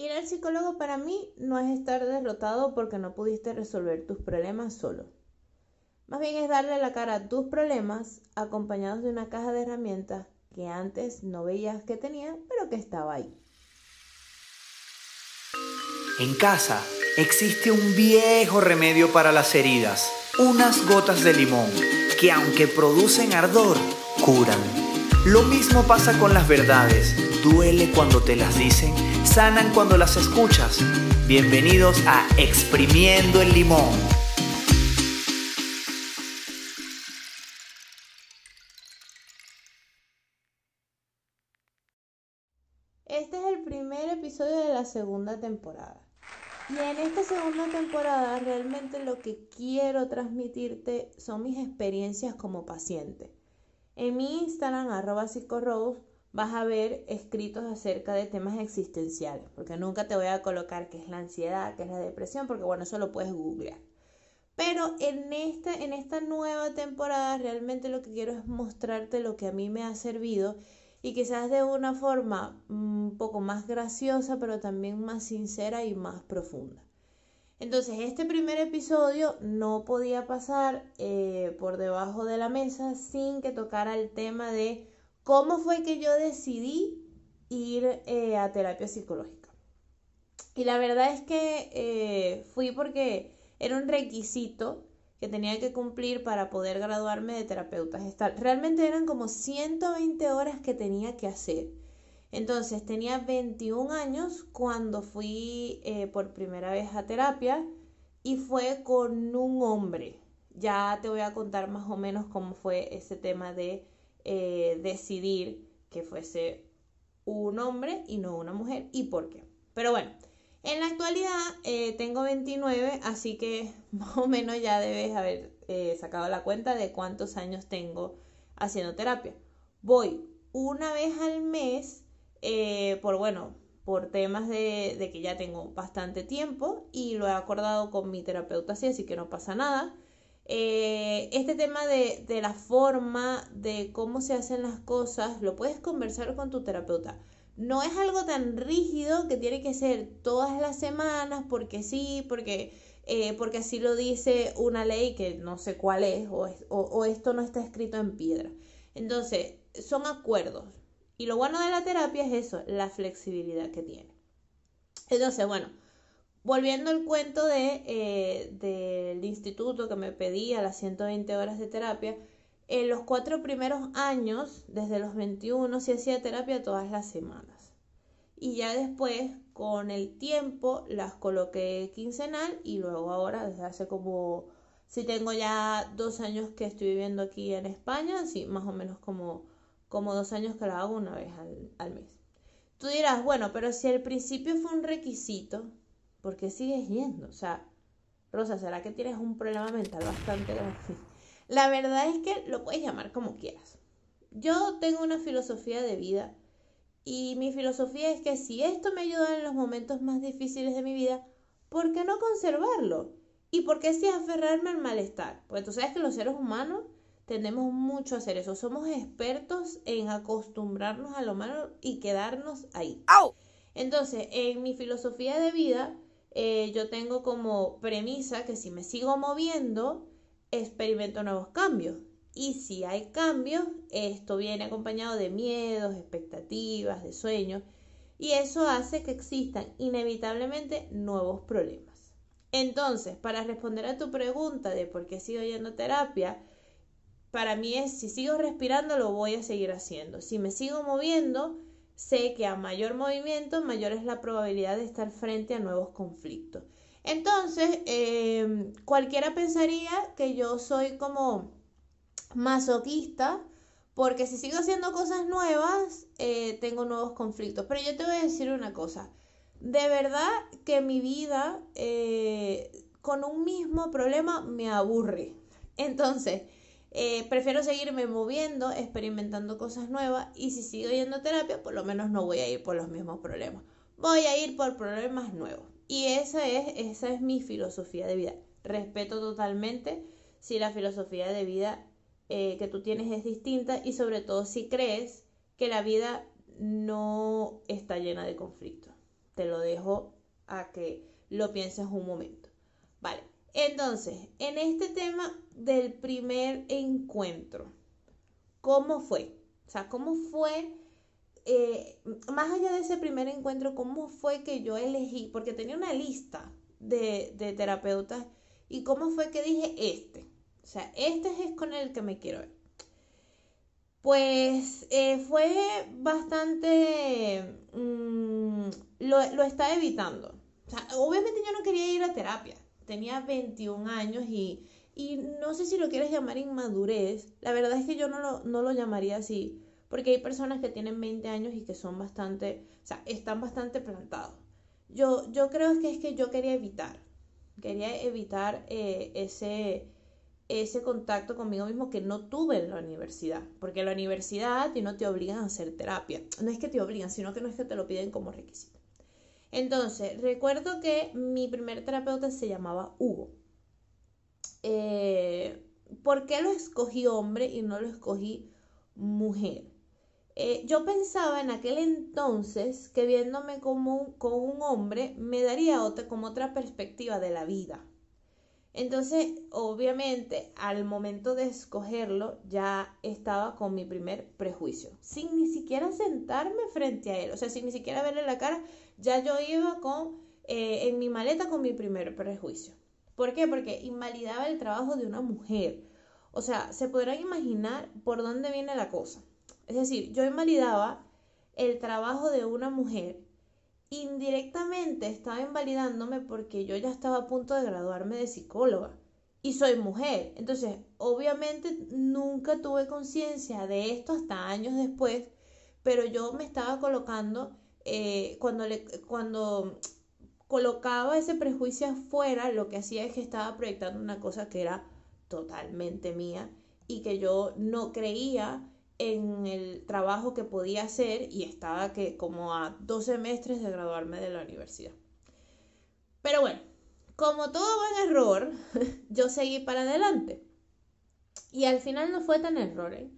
Ir al psicólogo para mí no es estar derrotado porque no pudiste resolver tus problemas solo. Más bien es darle la cara a tus problemas acompañados de una caja de herramientas que antes no veías que tenía, pero que estaba ahí. En casa existe un viejo remedio para las heridas, unas gotas de limón, que aunque producen ardor, curan. Lo mismo pasa con las verdades, duele cuando te las dicen, sanan cuando las escuchas. Bienvenidos a Exprimiendo el Limón. Este es el primer episodio de la segunda temporada. Y en esta segunda temporada realmente lo que quiero transmitirte son mis experiencias como paciente. En mi Instagram, arroba psicorose, vas a ver escritos acerca de temas existenciales, porque nunca te voy a colocar qué es la ansiedad, qué es la depresión, porque bueno, eso lo puedes googlear. Pero en en esta nueva temporada realmente lo que quiero es mostrarte lo que a mí me ha servido y quizás de una forma un poco más graciosa, pero también más sincera y más profunda. Entonces, este primer episodio no podía pasar eh, por debajo de la mesa sin que tocara el tema de cómo fue que yo decidí ir eh, a terapia psicológica. Y la verdad es que eh, fui porque era un requisito que tenía que cumplir para poder graduarme de terapeuta gestal. Realmente eran como 120 horas que tenía que hacer. Entonces tenía 21 años cuando fui eh, por primera vez a terapia y fue con un hombre. Ya te voy a contar más o menos cómo fue ese tema de eh, decidir que fuese un hombre y no una mujer y por qué. Pero bueno, en la actualidad eh, tengo 29, así que más o menos ya debes haber sacado la cuenta de cuántos años tengo haciendo terapia. Voy una vez al mes eh, por, bueno, por temas de, que ya tengo bastante tiempo y lo he acordado con mi terapeuta así, así que no pasa nada. este tema de, de la forma, de cómo se hacen las cosas, lo puedes conversar con tu terapeuta no es algo tan rígido que tiene que ser todas las semanas porque sí, porque, eh, porque así lo dice una ley que no sé cuál es o, o, esto no está escrito en piedra. Entonces, son acuerdos. Y lo bueno de la terapia es eso, la flexibilidad que tiene. Entonces, bueno, volviendo al cuento de, eh, del instituto que me pedía las 120 horas de terapia, en los cuatro primeros años, desde los 21, se hacía terapia todas las semanas. Y ya después, con el tiempo, las coloqué quincenal y luego ahora, desde hace como, si tengo ya dos años que estoy viviendo aquí en España, sí, más o menos como, como dos años que la hago una vez al, al mes. Tú dirás, bueno, pero si al principio fue un requisito, ¿por qué sigues yendo? O sea, Rosa, ¿será que tienes un problema mental bastante grande? La verdad es que lo puedes llamar como quieras. Yo tengo una filosofía de vida y mi filosofía es que si esto me ayuda en los momentos más difíciles de mi vida, ¿por qué no conservarlo? ¿Y por qué si aferrarme al malestar? Porque tú sabes que los seres humanos tendemos mucho a hacer eso. Somos expertos en acostumbrarnos a lo malo y quedarnos ahí. Entonces, en mi filosofía de vida, eh, yo tengo como premisa que si me sigo moviendo, experimento nuevos cambios. Y si hay cambios, esto viene acompañado de miedos, expectativas, de sueños, y eso hace que existan inevitablemente nuevos problemas. Entonces, para responder a tu pregunta de por qué sigo yendo a terapia, para mí es si sigo respirando lo voy a seguir haciendo. Si me sigo moviendo, sé que a mayor movimiento, mayor es la probabilidad de estar frente a nuevos conflictos. Entonces, em, cualquiera pensaría que yo soy como masoquista, porque si sigo haciendo cosas nuevas, eh, tengo nuevos conflictos. Pero yo te voy a decir una cosa, de verdad que mi vida eh, con un mismo problema me aburre. Entonces, eh, prefiero seguirme moviendo, experimentando cosas nuevas y si sigo yendo a terapia, por lo menos no voy a ir por los mismos problemas. Voy a ir por problemas nuevos. Y esa es, esa es mi filosofía de vida. Respeto totalmente si la filosofía de vida eh, que tú tienes es distinta y sobre todo si crees que la vida no está llena de conflictos. te lo dejo a que lo pienses un momento. Vale, entonces, en este tema del primer encuentro, ¿cómo fue? O sea, ¿cómo fue, eh, más allá de ese primer encuentro, cómo fue que yo elegí? Porque tenía una lista de, de terapeutas y cómo fue que dije este. O sea, este es con el que me quiero ver. Pues eh, fue bastante... Mm, lo, lo estaba evitando. O sea, obviamente yo no quería ir a terapia. Tenía 21 años y, y no sé si lo quieres llamar inmadurez. La verdad es que yo no lo, no lo llamaría así. Porque hay personas que tienen 20 años y que son bastante, o sea, están bastante plantados. Yo, yo creo que es que yo quería evitar. Quería evitar eh, ese ese contacto conmigo mismo que no tuve en la universidad. Porque en la universidad no te obligan a hacer terapia. No es que te obligan, sino que no es que te lo piden como requisito. Entonces, recuerdo que mi primer terapeuta se llamaba Hugo. Eh, ¿Por qué lo escogí hombre y no lo escogí mujer? Eh, yo pensaba en aquel entonces que viéndome como con un hombre me daría como otra perspectiva de la vida, entonces, obviamente, al momento de escogerlo, ya estaba con mi primer prejuicio, sin ni siquiera sentarme frente a él, o sea, sin ni siquiera verle la cara, ya yo iba con, eh, en mi maleta con mi primer prejuicio. ¿Por qué? Porque invalidaba el trabajo de una mujer. O sea, se podrán imaginar por dónde viene la cosa. Es decir, yo invalidaba el trabajo de una mujer indirectamente estaba invalidándome porque yo ya estaba a punto de graduarme de psicóloga y soy mujer. Entonces, obviamente nunca tuve conciencia de esto hasta años después, pero yo me estaba colocando, eh, cuando, le, cuando colocaba ese prejuicio afuera, lo que hacía es que estaba proyectando una cosa que era totalmente mía y que yo no creía en el trabajo que podía hacer y estaba que como a dos semestres de graduarme de la universidad. Pero bueno, como todo buen error, yo seguí para adelante. Y al final no fue tan error, ¿eh?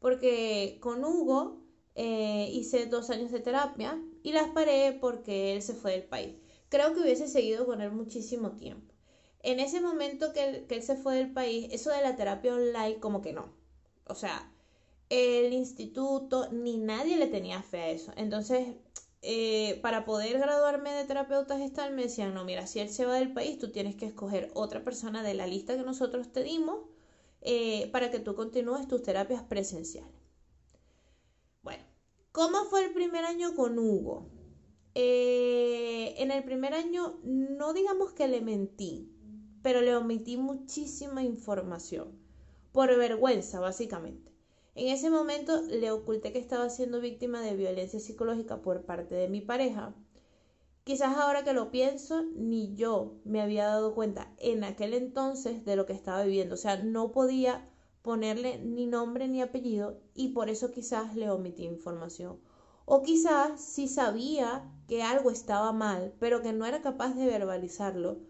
porque con Hugo eh, hice dos años de terapia y las paré porque él se fue del país. Creo que hubiese seguido con él muchísimo tiempo. En ese momento que él, que él se fue del país, eso de la terapia online como que no. O sea, el instituto, ni nadie le tenía fe a eso. Entonces, eh, para poder graduarme de terapeuta gestal, me decían, no, mira, si él se va del país, tú tienes que escoger otra persona de la lista que nosotros te dimos eh, para que tú continúes tus terapias presenciales. Bueno, ¿cómo fue el primer año con Hugo? Eh, en el primer año, no digamos que le mentí, pero le omití muchísima información, por vergüenza, básicamente. En ese momento le oculté que estaba siendo víctima de violencia psicológica por parte de mi pareja. Quizás ahora que lo pienso, ni yo me había dado cuenta en aquel entonces de lo que estaba viviendo. O sea, no podía ponerle ni nombre ni apellido y por eso quizás le omití información. O quizás sí sabía que algo estaba mal, pero que no era capaz de verbalizarlo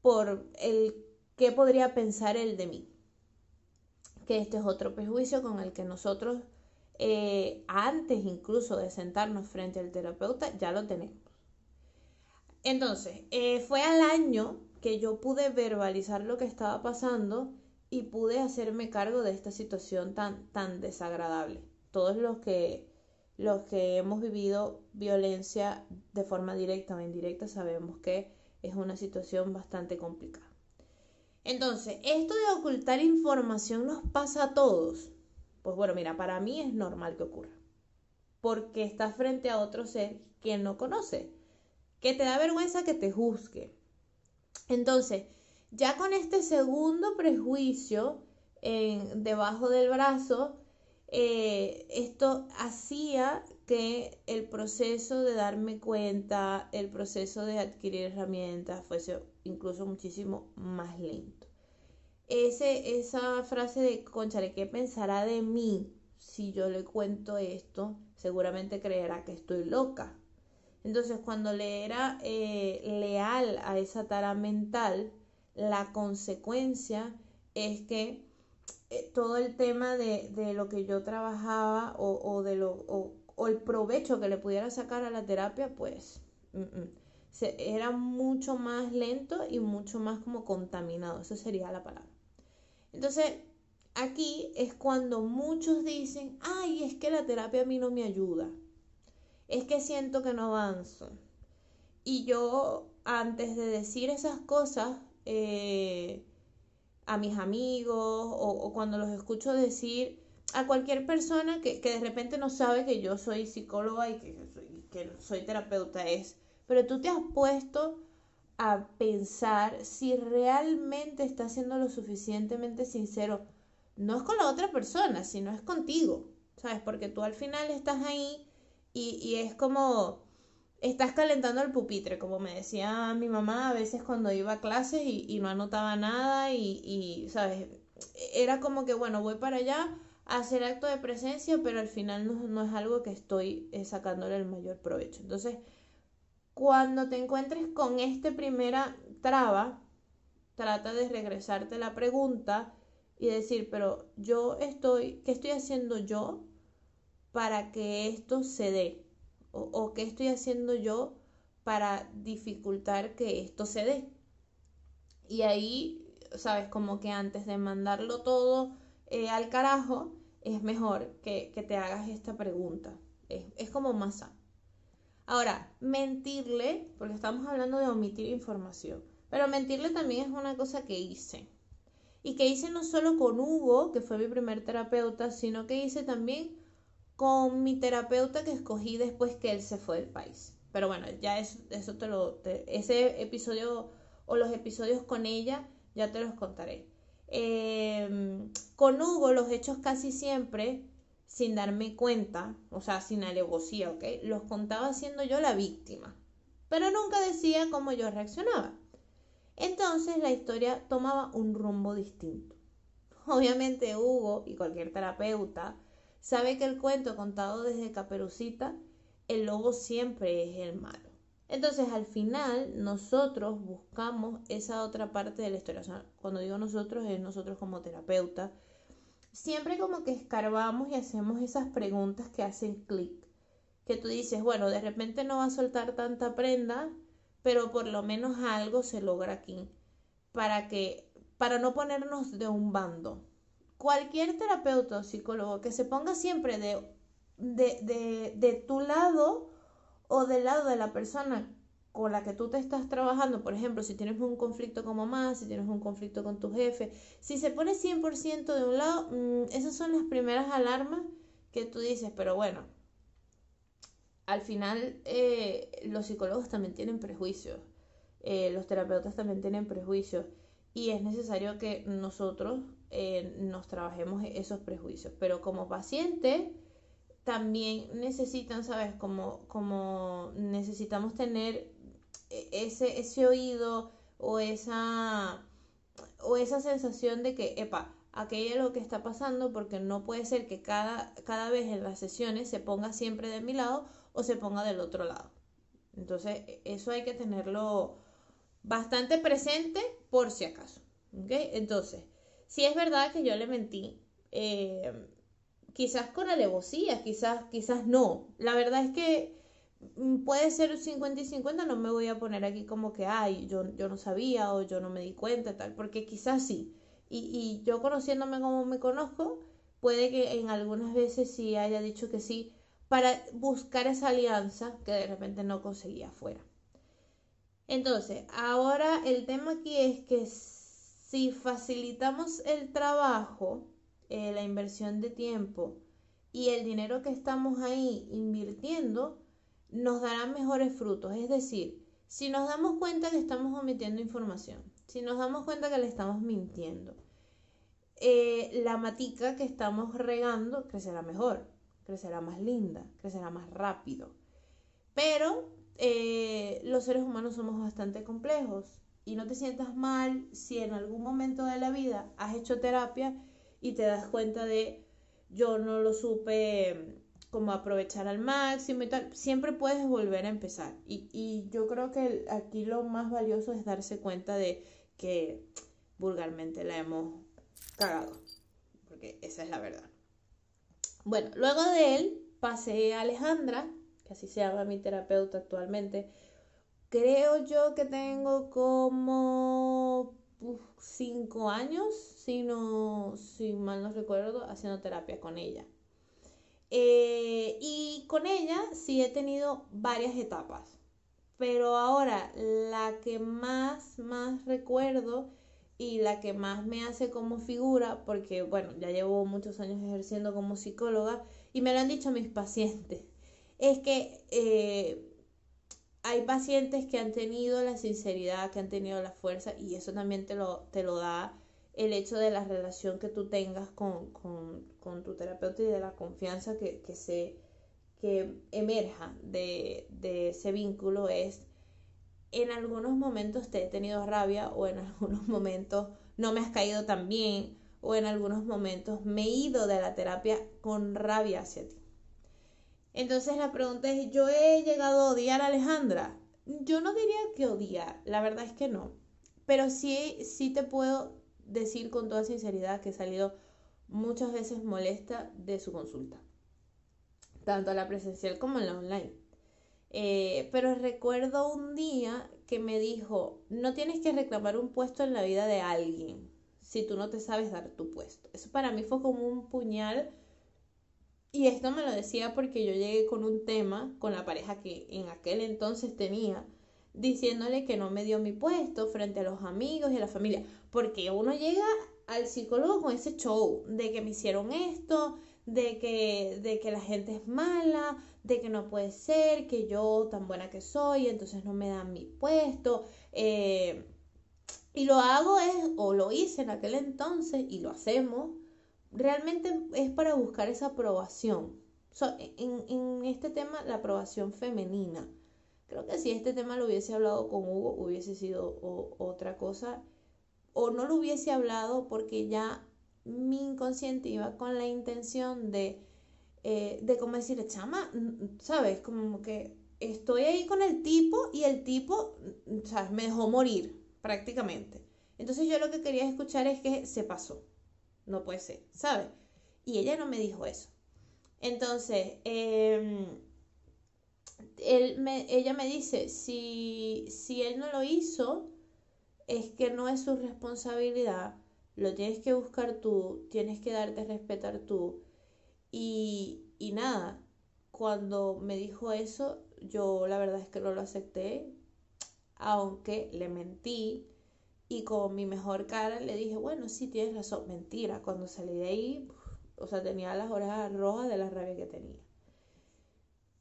por el qué podría pensar él de mí que este es otro prejuicio con el que nosotros, eh, antes incluso de sentarnos frente al terapeuta, ya lo tenemos. Entonces, eh, fue al año que yo pude verbalizar lo que estaba pasando y pude hacerme cargo de esta situación tan, tan desagradable. Todos los que, los que hemos vivido violencia de forma directa o indirecta sabemos que es una situación bastante complicada. Entonces, esto de ocultar información nos pasa a todos. Pues bueno, mira, para mí es normal que ocurra. Porque estás frente a otro ser que no conoce, que te da vergüenza que te juzgue. Entonces, ya con este segundo prejuicio en, debajo del brazo, eh, esto hacía que el proceso de darme cuenta, el proceso de adquirir herramientas fuese incluso muchísimo más lento. Ese, esa frase de, conchale, ¿qué pensará de mí si yo le cuento esto? Seguramente creerá que estoy loca. Entonces, cuando le era eh, leal a esa tara mental, la consecuencia es que eh, todo el tema de, de, lo que yo trabajaba o, o de lo, o el provecho que le pudiera sacar a la terapia, pues era mucho más lento y mucho más como contaminado, eso sería la palabra. Entonces, aquí es cuando muchos dicen, ay, es que la terapia a mí no me ayuda, es que siento que no avanzo. Y yo, antes de decir esas cosas, eh, a mis amigos o, cuando los escucho decir a cualquier persona que, de repente no sabe que yo soy psicóloga y que, que soy terapeuta es, pero tú te has puesto a pensar si realmente estás siendo lo suficientemente sincero, no es con la otra persona, sino es contigo, ¿sabes? Porque tú al final estás ahí y, y es como, estás calentando el pupitre, como me decía mi mamá a veces cuando iba a clases y, no anotaba nada y, ¿sabes? Era como que, bueno, voy para allá hacer acto de presencia, pero al final no, es algo que estoy eh, sacándole el mayor provecho. Entonces, cuando te encuentres con esta primera traba, trata de regresarte la pregunta y decir, pero yo estoy, ¿qué estoy haciendo yo para que esto se dé? o, qué estoy haciendo yo para dificultar que esto se dé. Y ahí, sabes, como que antes de mandarlo todo eh, al carajo, es mejor que, te hagas esta pregunta. Es, como más sano. Ahora, mentirle, porque estamos hablando de omitir información, pero mentirle también es una cosa que hice. Y que hice no solo con Hugo, que fue mi primer terapeuta, sino que hice también con mi terapeuta que escogí después que él se fue del país. Pero bueno, ya eso, eso te lo... ese episodio o los episodios con ella ya te los contaré. Em, con Hugo los hechos casi siempre sin darme cuenta, o sea, sin alevosía, ¿ok? Los contaba siendo yo la víctima, pero nunca decía cómo yo reaccionaba. Entonces la historia tomaba un rumbo distinto. Obviamente Hugo y cualquier terapeuta sabe que el cuento contado desde Caperucita, el lobo siempre es el malo. Entonces al final nosotros buscamos esa otra parte de la historia. cuando digo nosotros es nosotros como terapeuta. Siempre como que escarbamos y hacemos esas preguntas que hacen clic. Que tú dices, bueno, de repente no va a soltar tanta prenda, pero por lo menos algo se logra aquí. Para que, para no ponernos de un bando cualquier terapeuta o psicólogo que se ponga siempre de, de, de, tu lado o del lado de la persona con la que tú te estás trabajando, por ejemplo, si tienes un conflicto con mamá, si tienes un conflicto con tu jefe, si se pone 100% de un lado, mm, esas son las primeras alarmas que tú dices, pero bueno, al final eh, los psicólogos también tienen prejuicios, eh, los terapeutas también tienen prejuicios y es necesario que nosotros eh, nos trabajemos esos prejuicios. Pero como paciente también necesitan, ¿sabes? Como, como necesitamos tener e, ese, ese oído o esa, o esa sensación de que, epa, aquello es lo que está pasando porque no puede ser que cada, cada vez en las sesiones se ponga siempre de mi lado o se ponga del otro lado. Entonces, e, eso hay que tenerlo bastante presente por si acaso. ¿Ok? Entonces, si es verdad que yo le mentí, eh, quizás con alevosía, quizás, quizás no. La verdad es que mm, puede ser 50 y 50, no me voy a poner aquí como que, ay, yo, yo no sabía o yo no me di cuenta, tal, porque quizás sí. Y, y yo conociéndome como me conozco, puede que en algunas veces sí haya dicho que sí para buscar esa alianza que de repente no conseguía afuera. Entonces, ahora el tema aquí es que si facilitamos el trabajo, eh, la inversión de tiempo y el dinero que estamos ahí invirtiendo, nos dará mejores frutos. Es decir, si nos damos cuenta que estamos omitiendo información, si nos damos cuenta que le estamos mintiendo, eh, la matica que estamos regando crecerá mejor, crecerá más linda, crecerá más rápido. Pero eh, los seres humanos somos bastante complejos y no te sientas mal si en algún momento de la vida has hecho terapia y te das cuenta de yo no lo supe mm, como aprovechar al máximo y tal, siempre puedes volver a empezar. Y, yo creo que aquí lo más valioso es darse cuenta de que vulgarmente la hemos cagado, porque esa es la verdad. Bueno, luego de él pasé a Alejandra, que así se llama mi terapeuta actualmente, creo yo que tengo como cinco años, si, no, si mal no recuerdo, haciendo terapia con ella. Eh, y con ella sí he tenido varias etapas, pero ahora la que más, más recuerdo y la que más me hace como figura, porque bueno, ya llevo muchos años ejerciendo como psicóloga y me lo han dicho mis pacientes, es que eh, hay pacientes que han tenido la sinceridad, que han tenido la fuerza y eso también te lo, te lo da el hecho de la relación que tú tengas con, tu terapeuta y de la confianza que, se que emerja de, de, ese vínculo es en algunos momentos te he tenido rabia o en algunos momentos no me has caído tan bien o en algunos momentos me he ido de la terapia con rabia hacia ti. Entonces la pregunta es, ¿yo he llegado a odiar a Alejandra? Yo no diría que odiar, la verdad es que no. Pero sí, sí te puedo decir con toda sinceridad que he salido muchas veces molesta de su consulta, tanto la presencial como la online. Eh, pero recuerdo un día que me dijo, no tienes que reclamar un puesto en la vida de alguien si tú no te sabes dar tu puesto. Eso para mí fue como un puñal y esto me lo decía porque yo llegué con un tema con la pareja que en aquel entonces tenía, diciéndole que no me dio mi puesto frente a los amigos y a la familia. Porque uno llega al psicólogo con ese show de que me hicieron esto, de que, de que la gente es mala, de que no puede ser, que yo tan buena que soy, entonces no me dan mi puesto. Eh, y lo hago es, o lo hice en aquel entonces, y lo hacemos, realmente es para buscar esa aprobación. en, este tema, la aprobación femenina. Creo que si este tema lo hubiese hablado con Hugo, hubiese sido otra cosa. O no lo hubiese hablado porque ya mi inconsciente iba con la intención de, eh, de como decir, chama, ¿sabes? Como que estoy ahí con el tipo y el tipo, ¿sabes? Me dejó morir prácticamente. Entonces yo lo que quería escuchar es que se pasó no puede ser, ¿sabes? Y ella no me dijo eso. Entonces, em, él me, ella me dice, si, si él no lo hizo, es que no es su responsabilidad, lo tienes que buscar tú, tienes que darte respetar tú. Y, y nada, cuando me dijo eso, yo la verdad es que no lo acepté, aunque le mentí, y con mi mejor cara le dije, bueno, sí, tienes razón, mentira. Cuando salí de ahí, o sea, tenía las orejas rojas de la rabia que tenía.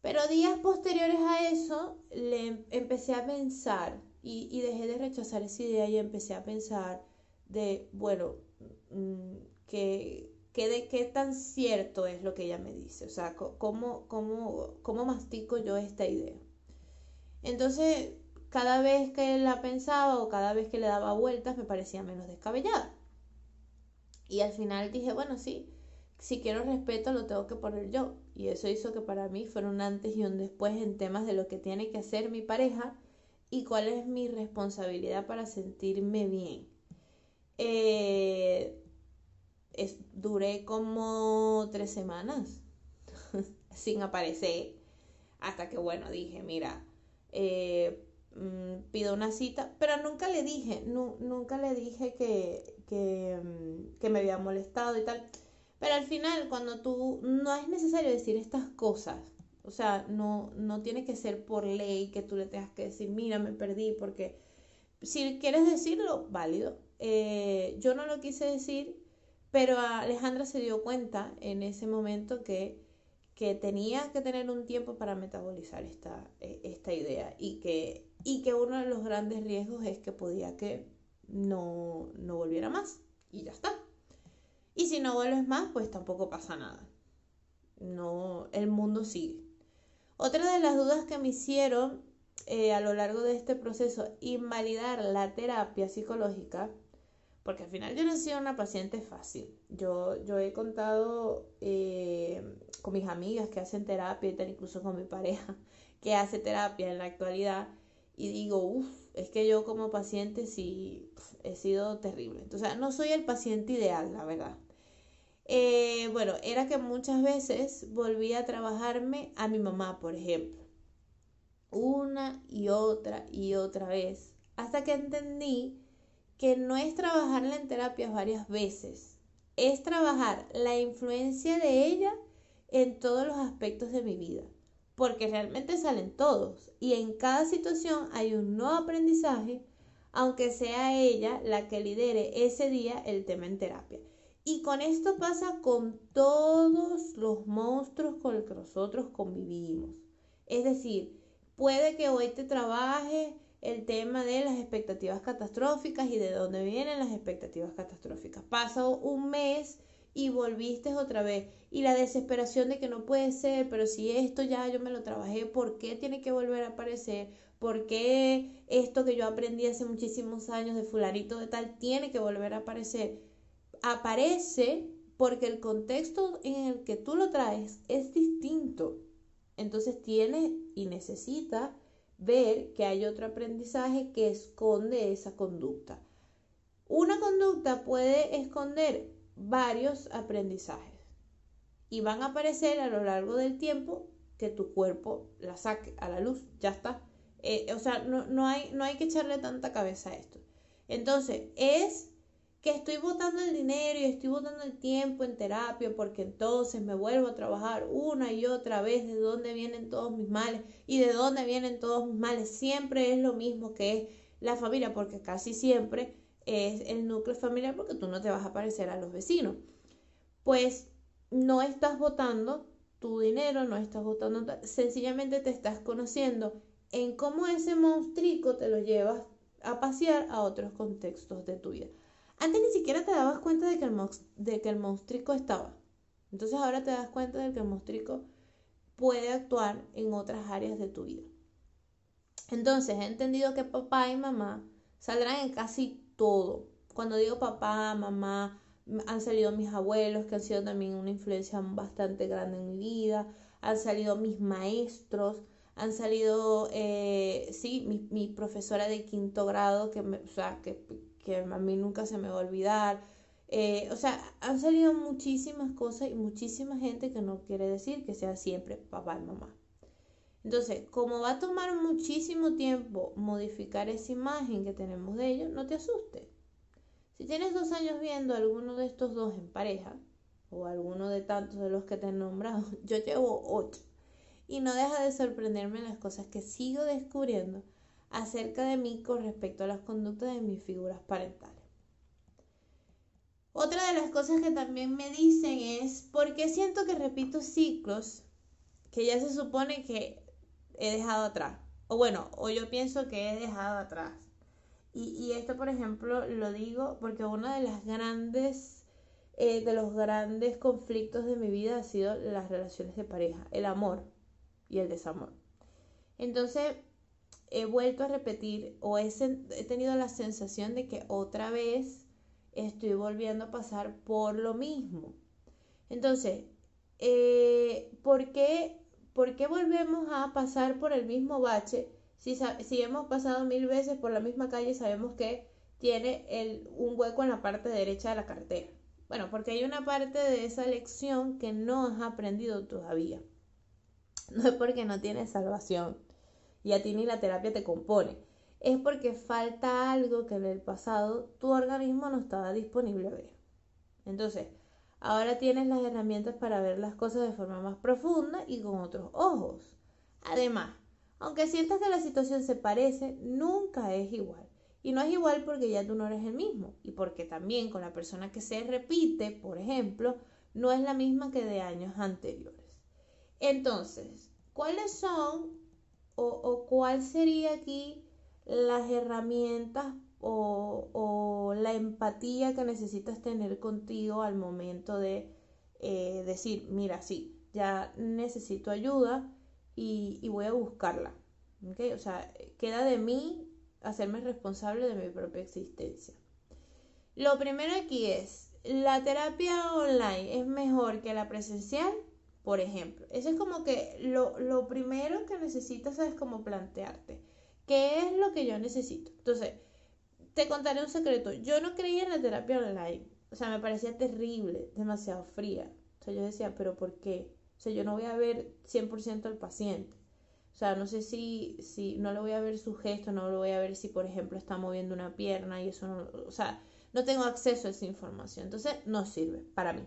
Pero días posteriores a eso, le empecé a pensar y, dejé de rechazar esa idea y empecé a pensar de, bueno, mm, que, de qué tan cierto es lo que ella me dice. O sea, cómo, cómo, cómo mastico yo esta idea. Entonces cada vez que la pensaba o cada vez que le daba vueltas me parecía menos descabellada. Y al final dije, bueno, sí, si quiero respeto lo tengo que poner yo. Y eso hizo que para mí fuera un antes y un después en temas de lo que tiene que hacer mi pareja y cuál es mi responsabilidad para sentirme bien. Eh, duré como tres semanas sin aparecer hasta que, bueno, dije, mira, eh, Mm, pido una cita, pero nunca le dije, nunca le dije que, que, mm, que me había molestado y tal. Pero al final, cuando tú, no es necesario decir estas cosas, o sea, no, no tiene que ser por ley que tú le tengas que decir, mira, me perdí, porque si quieres decirlo, válido. Eh, yo no lo quise decir, pero Alejandra se dio cuenta en ese momento que, que tenía que tener un tiempo para metabolizar esta, e, esta idea y que y que uno de los grandes riesgos es que podía que no, no volviera más y ya está. Y si no vuelves más, pues tampoco pasa nada. No, el mundo sigue. Otra de las dudas que me hicieron eh, a lo largo de este proceso, invalidar la terapia psicológica, porque al final yo no he sido una paciente fácil. Yo, yo he contado eh, con mis amigas que hacen terapia y tal, incluso con mi pareja que hace terapia en la actualidad, y digo, uff, es que yo como paciente sí he sido terrible. Entonces, no soy el paciente ideal, la verdad. Eh, bueno, era que muchas veces volvía a trabajarme a mi mamá, por ejemplo. una y otra y otra vez, hasta que entendí que no es trabajarla en terapias varias veces, es trabajar la influencia de ella en todos los aspectos de mi vida, porque realmente salen todos y en cada situación hay un nuevo aprendizaje, aunque sea ella la que lidere ese día el tema en terapia. Y con esto pasa con todos los monstruos con los que nosotros convivimos. Es decir, puede que hoy te trabaje el tema de las expectativas catastróficas y de dónde vienen las expectativas catastróficas. Pasa un mes y volviste otra vez. Y la desesperación de que no puede ser, pero si esto ya yo me lo trabajé, ¿por qué tiene que volver a aparecer? ¿Por qué esto que yo aprendí hace muchísimos años de fularito de tal tiene que volver a aparecer? Aparece porque el contexto en el que tú lo traes es distinto. Entonces tiene y necesita ver que hay otro aprendizaje que esconde esa conducta. Una conducta puede esconder varios aprendizajes y van a aparecer a lo largo del tiempo que tu cuerpo la saque a la luz, ya está. Eh, o sea, no, no, hay, no hay que echarle tanta cabeza a esto. Entonces, es que estoy botando el dinero y estoy botando el tiempo en terapia porque entonces me vuelvo a trabajar una y otra vez de dónde vienen todos mis males y de dónde vienen todos mis males. Siempre es lo mismo que es la familia porque casi siempre es el núcleo familiar porque tú no te vas a parecer a los vecinos. Pues no estás votando tu dinero, no estás votando, sencillamente te estás conociendo en cómo ese monstruo te lo llevas a pasear a otros contextos de tu vida. Antes ni siquiera te dabas cuenta de que el, de estaba. Entonces ahora te das cuenta de que el monstruo puede actuar en otras áreas de tu vida. Entonces he entendido que papá y mamá saldrán en casi todo. Cuando digo papá, mamá, han salido mis abuelos, que han sido también una influencia bastante grande en mi vida, han salido mis maestros, han salido, eh, sí, mi, mi, profesora de quinto grado, que, me, o sea, que, que a mí nunca se me va a olvidar. Eh, o sea, han salido muchísimas cosas y muchísima gente que no quiere decir que sea siempre papá y mamá. Entonces, como va a tomar muchísimo tiempo modificar esa imagen que tenemos de ellos, no te asustes. Si tienes dos años viendo a alguno de estos dos en pareja, o alguno de tantos de los que te he nombrado, yo llevo ocho. Y no deja de sorprenderme las cosas que sigo descubriendo acerca de mí con respecto a las conductas de mis figuras parentales. Otra de las cosas que también me dicen es, ¿por qué siento que repito ciclos que ya se supone que he dejado atrás? O bueno, o yo pienso que he dejado atrás. Y, y esto, por ejemplo, lo digo porque uno de las grandes, eh, de los grandes conflictos de mi vida ha sido las relaciones de pareja, el amor y el desamor. Entonces, he vuelto a repetir o he, tenido la sensación de que otra vez estoy volviendo a pasar por lo mismo. Entonces, eh, ¿por, qué, ¿por, qué, volvemos a pasar por el mismo bache si, si hemos pasado mil veces por la misma calle sabemos que tiene el, un hueco en la parte derecha de la cartera? Bueno, porque hay una parte de esa lección que no has aprendido todavía. No es porque no tienes salvación, y a ti ni la terapia te compone. Es porque falta algo que en el pasado tu organismo no estaba disponible a ver. Entonces, ahora tienes las herramientas para ver las cosas de forma más profunda y con otros ojos. Además, aunque sientas que la situación se parece, nunca es igual. Y no es igual porque ya tú no eres el mismo. Y porque también con la persona que se repite, por ejemplo, no es la misma que de años anteriores. Entonces, ¿cuáles son o, cuál sería aquí las herramientas o, la empatía que necesitas tener contigo al momento de eh, decir, mira, sí, ya necesito ayuda y, voy a buscarla. O sea, queda de mí hacerme responsable de mi propia existencia. Lo primero aquí es, ¿la terapia online es mejor que la presencial? por ejemplo. Eso es como que lo, primero que necesitas es como plantearte, ¿qué es lo que yo necesito? Entonces, te contaré un secreto. Yo no creía en la terapia online. O sea, me parecía terrible, demasiado fría. O sea, yo decía, pero ¿por qué? O sea, yo no voy a ver 100% al paciente. O sea, no sé si, si no le voy a ver su gesto, no le voy a ver si, por ejemplo, está moviendo una pierna y eso no, o sea, no tengo acceso a esa información. Entonces, no sirve para mí.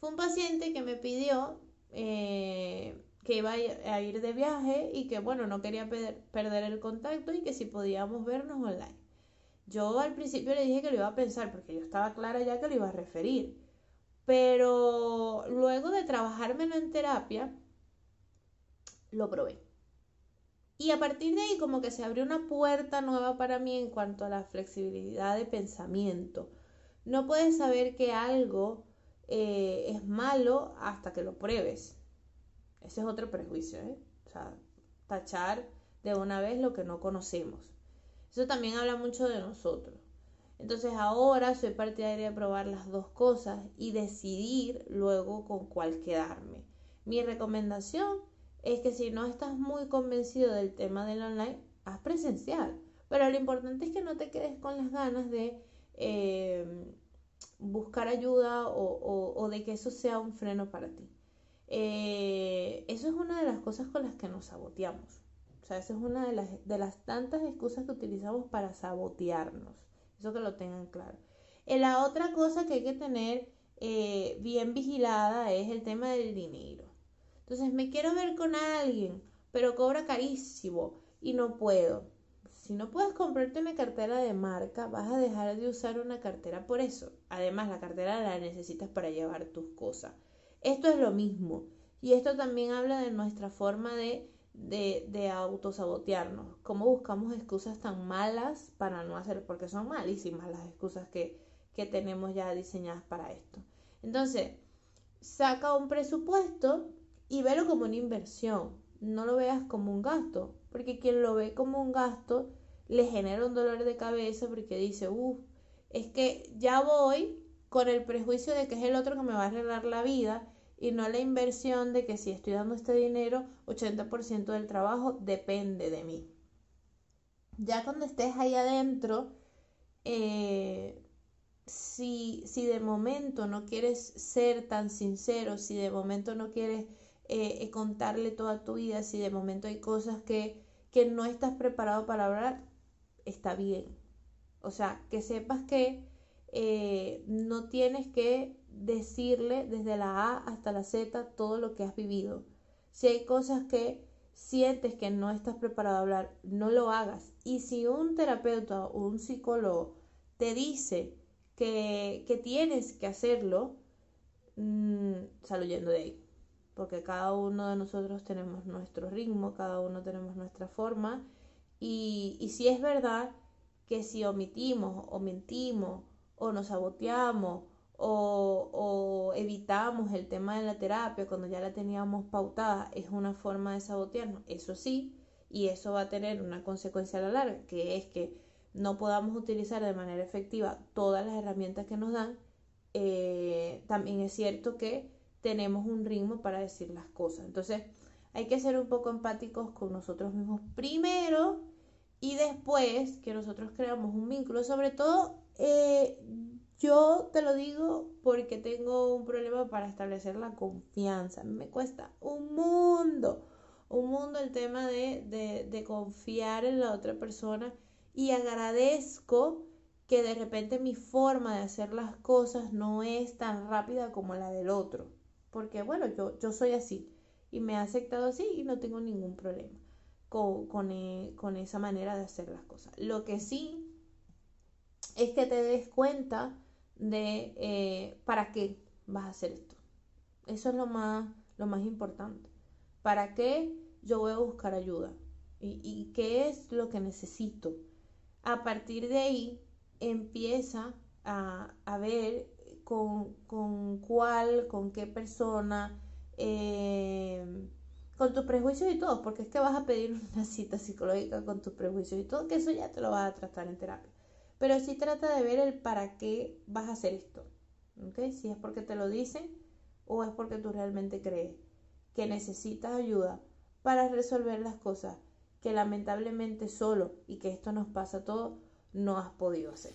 Fue un paciente que me pidió eh, que iba a ir de viaje y que, bueno, no quería perder el contacto y que si podíamos vernos online. Yo al principio le dije que lo iba a pensar porque yo estaba clara ya que lo iba a referir. Pero luego de trabajármelo en terapia, lo probé. Y a partir de ahí como que se abrió una puerta nueva para mí en cuanto a la flexibilidad de pensamiento. No puedes saber que algo eh, es malo hasta que lo pruebes. Ese es otro prejuicio, ¿eh? O sea, tachar de una vez lo que no conocemos. Eso también habla mucho de nosotros. Entonces ahora soy partidaria de probar las dos cosas y decidir luego con cuál quedarme. Mi recomendación es que si no estás muy convencido del tema del online, haz presencial. Pero lo importante es que no te quedes con las ganas de eh, buscar ayuda o, de que eso sea un freno para ti. Eh, eso es una de las cosas con las que nos saboteamos. Sea, esa es una de las, de las tantas excusas que utilizamos para sabotearnos. Eso que lo tengan claro. Eh, la otra cosa que hay que tener eh, bien vigilada es el tema del dinero. Entonces, me quiero ver con alguien, pero cobra carísimo y no puedo. Si no puedes comprarte una cartera de marca, vas a dejar de usar una cartera por eso. Además, la cartera la necesitas para llevar tus cosas. Esto es lo mismo. Y esto también habla de nuestra forma de, de, de autosabotearnos. Cómo buscamos excusas tan malas para no hacer, porque son malísimas las excusas que, que tenemos ya diseñadas para esto. Entonces, saca un presupuesto y velo como una inversión. No lo veas como un gasto, porque quien lo ve como un gasto le genera un dolor de cabeza porque dice, uff, es que ya voy con el prejuicio de que es el otro que me va a arreglar la vida y no la inversión de que si estoy dando este dinero, 80% del trabajo depende de mí. Ya cuando estés ahí adentro, eh, si, si de momento no quieres ser tan sincero, si de momento no quieres eh, eh, contarle toda tu vida, si de momento hay cosas que, que no estás preparado para hablar, está bien. O sea, que sepas que no tienes que decirle desde la A hasta la Z todo lo que has vivido. Si hay cosas que sientes que no estás preparado a hablar, no lo hagas. Y si un terapeuta o un psicólogo te dice que, que tienes que hacerlo, mmm, de ahí. Porque cada uno de nosotros tenemos nuestro ritmo, cada uno tenemos nuestra forma. Y, y si es verdad que si omitimos o mentimos o nos saboteamos o, evitamos el tema de la terapia cuando ya la teníamos pautada, es una forma de sabotearnos. Eso sí, y eso va a tener una consecuencia a la larga, que es que no podamos utilizar de manera efectiva todas las herramientas que nos dan. Eh, también es cierto que tenemos un ritmo para decir las cosas. Entonces, hay que ser un poco empáticos con nosotros mismos primero y después que nosotros creamos un vínculo, sobre todo eh, yo te lo digo porque tengo un problema para establecer la confianza. Me cuesta un mundo, un mundo el tema de, de, confiar en la otra persona y agradezco que de repente mi forma de hacer las cosas no es tan rápida como la del otro. Porque bueno, yo, yo soy así y me ha aceptado así y no tengo ningún problema con, e, con, esa manera de hacer las cosas. Lo que sí es que te des cuenta de eh, para qué vas a hacer esto. Eso es lo más, lo más importante. ¿Para qué yo voy a buscar ayuda? ¿Y, y qué es lo que necesito? A partir de ahí empieza a, a ver con, con, cuál, con qué persona, eh, con tus prejuicios y todo, porque es que vas a pedir una cita psicológica con tus prejuicios y todo, que eso ya te lo vas a tratar en terapia. Pero sí trata de ver el para qué vas a hacer esto. ¿okay? Si es porque te lo dicen o es porque tú realmente crees que necesitas ayuda para resolver las cosas que lamentablemente solo y que esto nos pasa a todos no has podido hacer.